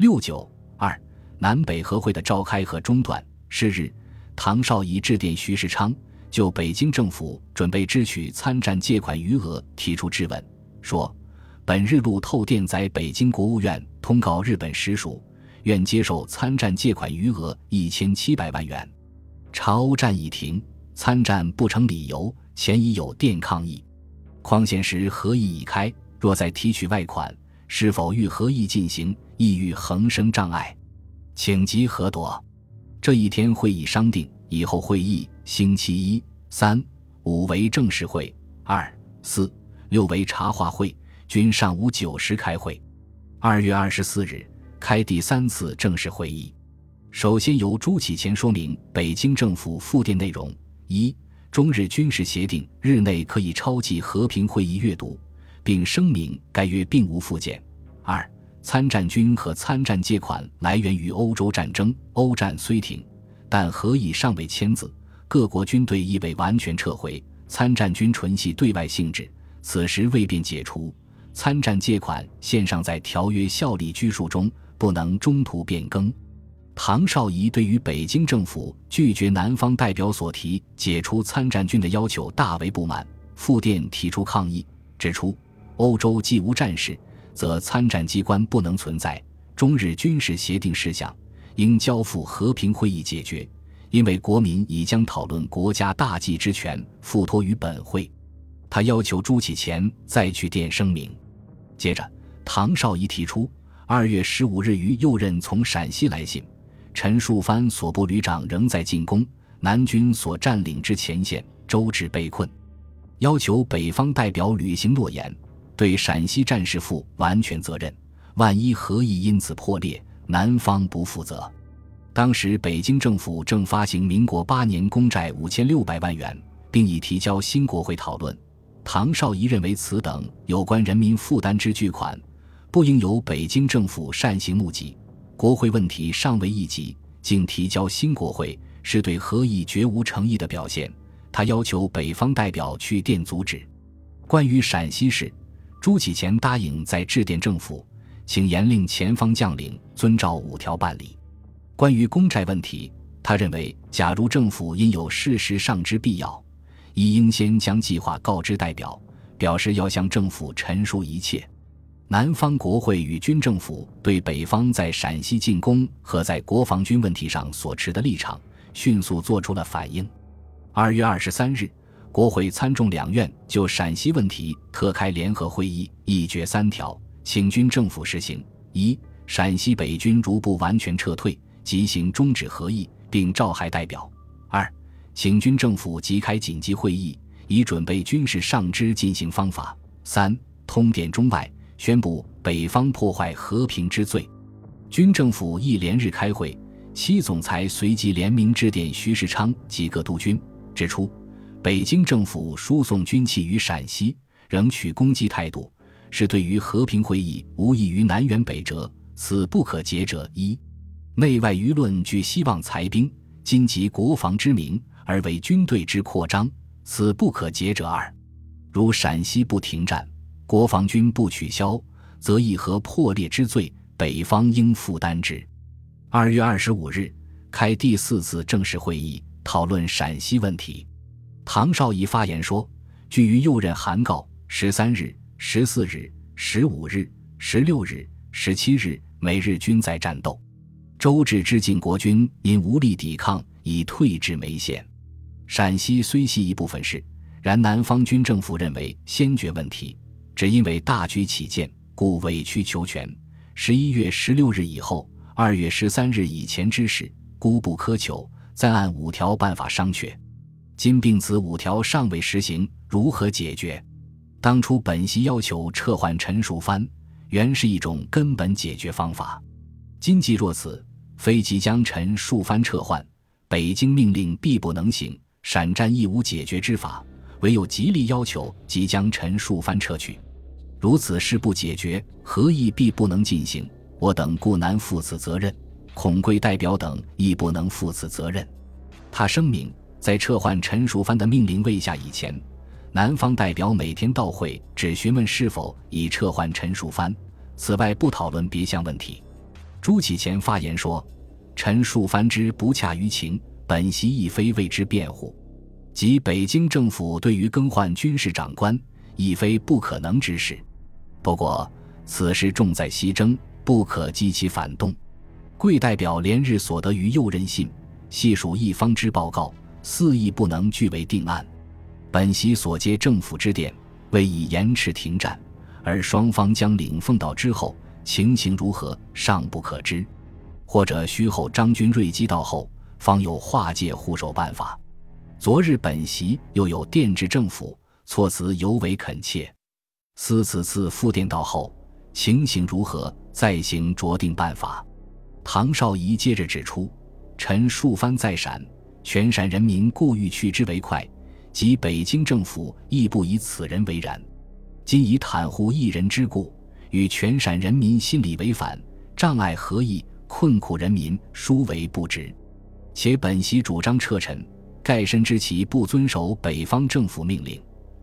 六九二南北和会的召开和中断。是日，唐绍仪致电徐世昌，就北京政府准备支取参战借款余额提出质问，说：“本日路透电在北京国务院通告日本实属，愿接受参战借款余额一千七百万元。朝欧战已停，参战不成理由，前已有电抗议。况现时合议已开，若再提取外款，是否欲合议进行，意欲横生障碍，请即核夺。”这一天会议商定，以后会议星期一、三、五为正式会，二、四、六为茶话会，均上午九时开会。二月二十四日开第三次正式会议，首先由朱启潜说明北京政府复电内容：一、中日军事协定日内可以抄记和平会议阅读，并声明该约并无附件；二、参战军和参战借款来源于欧洲战争，欧战虽停，但合议尚未签字，各国军队亦未完全撤回。参战军纯系对外性质，此时未便解除。参战借款现尚在条约效力拘束中，不能中途变更。唐绍仪对于北京政府拒绝南方代表所提解除参战军的要求大为不满，复电提出抗议，指出欧洲既无战事。则参战机关不能存在，中日军事协定事项应交付和平会议解决，因为国民已将讨论国家大计之权付托于本会。他要求朱启潜再去电声明。接着，唐绍仪提出，二月十五日于右任从陕西来信，陈树藩所部旅长仍在进攻，南军所占领之前线周至被困，要求北方代表履行诺言。对陕西战事负完全责任，万一合议因此破裂，南方不负责。当时北京政府正发行民国八年公债五千六百万元，并已提交新国会讨论。唐绍仪认为此等有关人民负担之巨款，不应由北京政府擅行募集。国会问题尚未议及，竟提交新国会，是对合议绝无诚意的表现。他要求北方代表去电阻止。关于陕西事。朱启潜答应在致电政府，请严令前方将领遵照五条办理。关于公债问题，他认为，假如政府因有事实上之必要，亦应先将计划告知代表，表示要向政府陈述一切。南方国会与军政府对北方在陕西进攻和在国防军问题上所持的立场，迅速做出了反应。二月二十三日。国会参众两院就陕西问题特开联合会议，议决三条，请军政府实行：一、陕西北军如不完全撤退，即行终止合议，并召还代表；二、请军政府即开紧急会议，以准备军事上支进行方法；三、通电中外，宣布北方破坏和平之罪。军政府亦连日开会，七总裁随即联名致电徐世昌及各督军，指出。北京政府输送军器于陕西，仍取攻击态度，是对于和平会议无异于南辕北辙，此不可解者一。内外舆论俱希望裁兵，今及国防之名而为军队之扩张，此不可解者二。如陕西不停战，国防军不取消，则议和破裂之罪，北方应负担之。二月二十五日开第四次正式会议，讨论陕西问题。唐绍仪发言说：“据于右任函告，十三日、十四日、十五日、十六日、十七日，每日均在战斗。周至之晋国军因无力抵抗，已退至眉县。陕西虽系一部分事，然南方军政府认为先决问题，只因为大局起见，故委曲求全。十一月十六日以后，二月十三日以前之事，孤不苛求，再按五条办法商榷。”今并此五条尚未实行，如何解决？当初本席要求撤换陈树藩，原是一种根本解决方法。今既若此，非即将陈树藩撤换，北京命令必不能行，陕战亦无解决之法，唯有极力要求即将陈树藩撤去。如此事不解决，何议必不能进行。我等故难负此责任，孔贵代表等亦不能负此责任。他声明。在撤换陈淑藩的命令未下以前，南方代表每天到会，只询问是否已撤换陈淑藩，此外不讨论别项问题。朱启潜发言说：“臣数番之不恰于情，本席亦非为之辩护。即北京政府对于更换军事长官，亦非不可能之事。不过此事重在西征，不可激其反动。贵代表连日所得于右任信，细数一方之报告，肆意不能据为定案。本席所接政府之电，为以延迟停战。”而双方将领奉到之后，情形如何尚不可知，或者需候张军锐击到后，方有化界护守办法。昨日本席又有电致政府，措辞尤为恳切。思此次复电到后，情形如何，再行酌定办法。唐绍仪接着指出：臣数番再闪，全陕人民故欲去之为快，即北京政府亦不以此人为然。今以袒护一人之故，与全陕人民心理违反，障碍合意，困苦人民，殊为不值。且本席主张撤陈，盖深知其不遵守北方政府命令，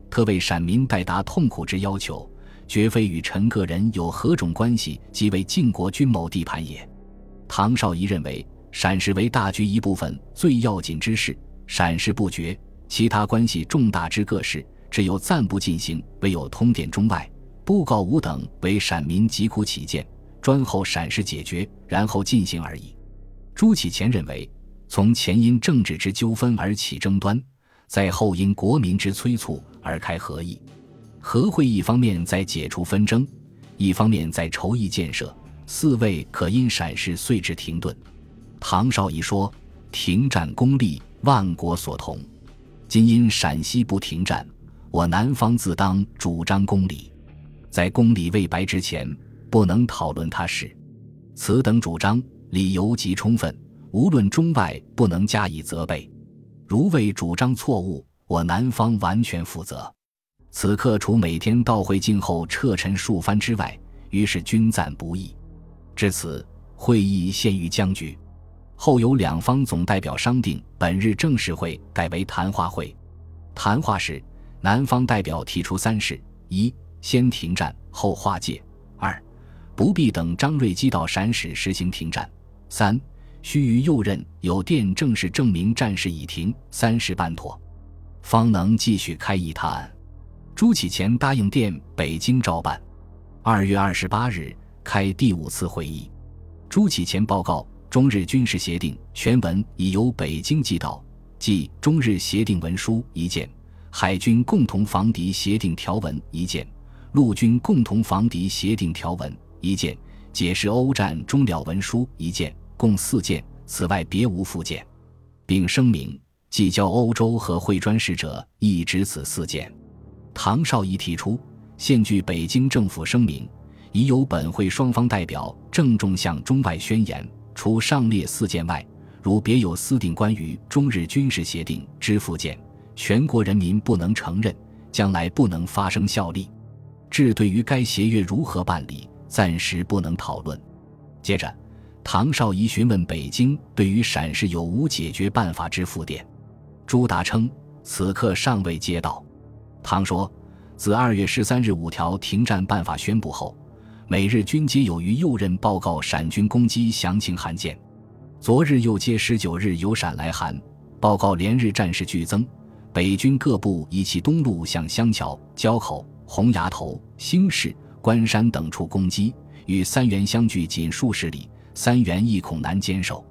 特为陕民代达痛苦之要求，绝非与臣个人有何种关系，即为晋国君某地盘也。唐绍仪认为，陕事为大局一部分，最要紧之事，陕事不决，其他关系重大之各事。只有暂不进行，唯有通电中外，布告吾等为陕民疾苦起见，专候陕事解决，然后进行而已。朱启潜认为，从前因政治之纠纷而起争端，在后因国民之催促而开和议。和会一方面在解除纷争，一方面在筹议建设，四位可因陕事遂至停顿。唐绍仪说：“停战功利，万国所同。今因陕西不停战。”我南方自当主张公理，在公理未白之前，不能讨论他事。此等主张理由极充分，无论中外不能加以责备。如为主张错误，我南方完全负责。此刻除每天到会静后撤陈数番之外，于是均赞不议。至此，会议陷于僵局。后由两方总代表商定，本日正式会改为谈话会。谈话时。南方代表提出三事：一、先停战后划界；二、不必等张瑞基到陕使实行停战；三、须于右任有电正式证明战事已停，三事办妥，方能继续开议谈案。朱启潜答应电北京照办。二月二十八日开第五次会议，朱启潜报告中日军事协定全文已由北京寄到，即中日协定文书一件。海军共同防敌协定条文一件，陆军共同防敌协定条文一件，解释欧战终了文书一件，共四件。此外别无附件，并声明即交欧洲和会专使者亦只此四件。唐绍仪提出，现据北京政府声明，已有本会双方代表郑重向中外宣言，除上列四件外，如别有私定关于中日军事协定之附件。全国人民不能承认，将来不能发生效力。至对于该协约如何办理，暂时不能讨论。接着，唐绍仪询问北京对于陕事有无解决办法之复电。朱达称，此刻尚未接到。唐说，自二月十三日五条停战办法宣布后，每日均皆有于右任报告陕军攻击详情函件。昨日又接十九日有陕来函，报告连日战事剧增。北军各部以其东路向湘桥、交口、洪崖头、兴市、关山等处攻击，与三原相距仅数十里，三原亦恐难坚守。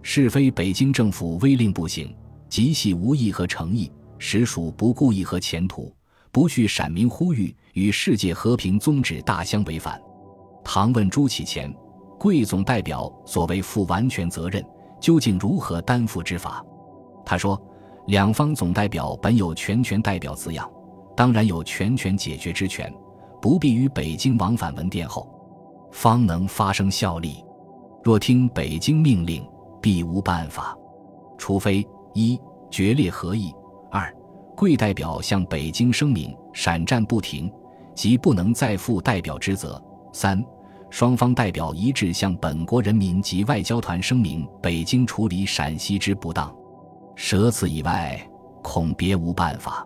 是非北京政府威令不行，极系无意和诚意，实属不顾意和前途，不恤陕民呼吁，与世界和平宗旨大相违反。唐问朱启潜，贵总代表所谓负完全责任，究竟如何担负之法？他说。两方总代表本有全权代表字样，当然有全权解决之权，不必于北京往返文电后，方能发生效力。若听北京命令，必无办法，除非一决裂合议；二贵代表向北京声明闪战不停，即不能再负代表之责；三双方代表一致向本国人民及外交团声明北京处理陕西之不当。舍此以外，恐别无办法。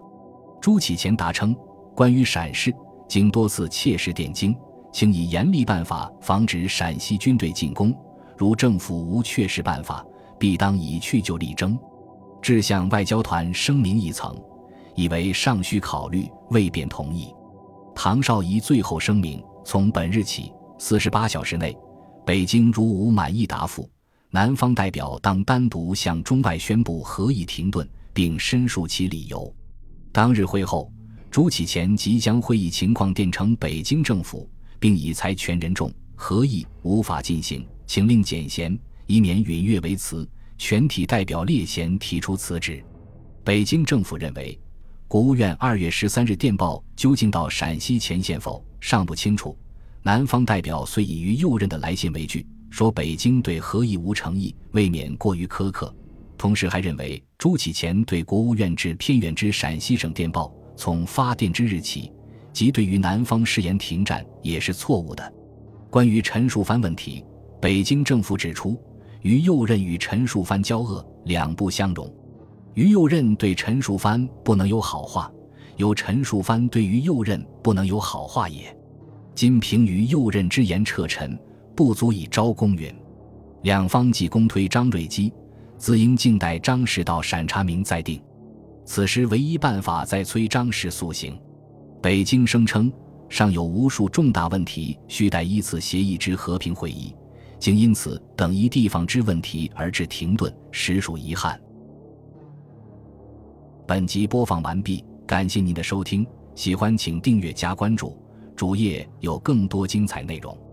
朱启潜答称：关于陕事，经多次切实点睛，请以严厉办法防止陕西军队进攻。如政府无确实办法，必当以去就力争。致向外交团声明一层，以为尚需考虑，未便同意。唐绍仪最后声明：从本日起，四十八小时内，北京如无满意答复，南方代表当单独向中外宣布合议停顿，并申述其理由。当日会后，朱启潜即将会议情况电呈北京政府，并以裁权人重，合议无法进行，请令减闲，以免允阅为辞。全体代表列贤提出辞职。北京政府认为。国务院二月十三日电报究竟到陕西前线否尚不清楚。南方代表虽以于右任的来信为据，说北京对合议无诚意，未免过于苛刻。同时还认为朱启潜对国务院至偏远之陕西省电报，从发电之日起，即对于南方誓言停战，也是错误的。关于陈树藩问题，北京政府指出，于右任与陈树藩交恶，两不相容。于右任对陈树藩不能有好话，有陈树藩对于右任不能有好话也。今凭于右任之言撤陈，不足以招公允。两方即公推张瑞基，自应静待张氏到审查明再定。此时唯一办法在催张氏速行。北京声称尚有无数重大问题需待依次协议之和平会议，竟因此等一地方之问题而致停顿，实属遗憾。本集播放完毕，感谢您的收听，喜欢请订阅加关注，主页有更多精彩内容。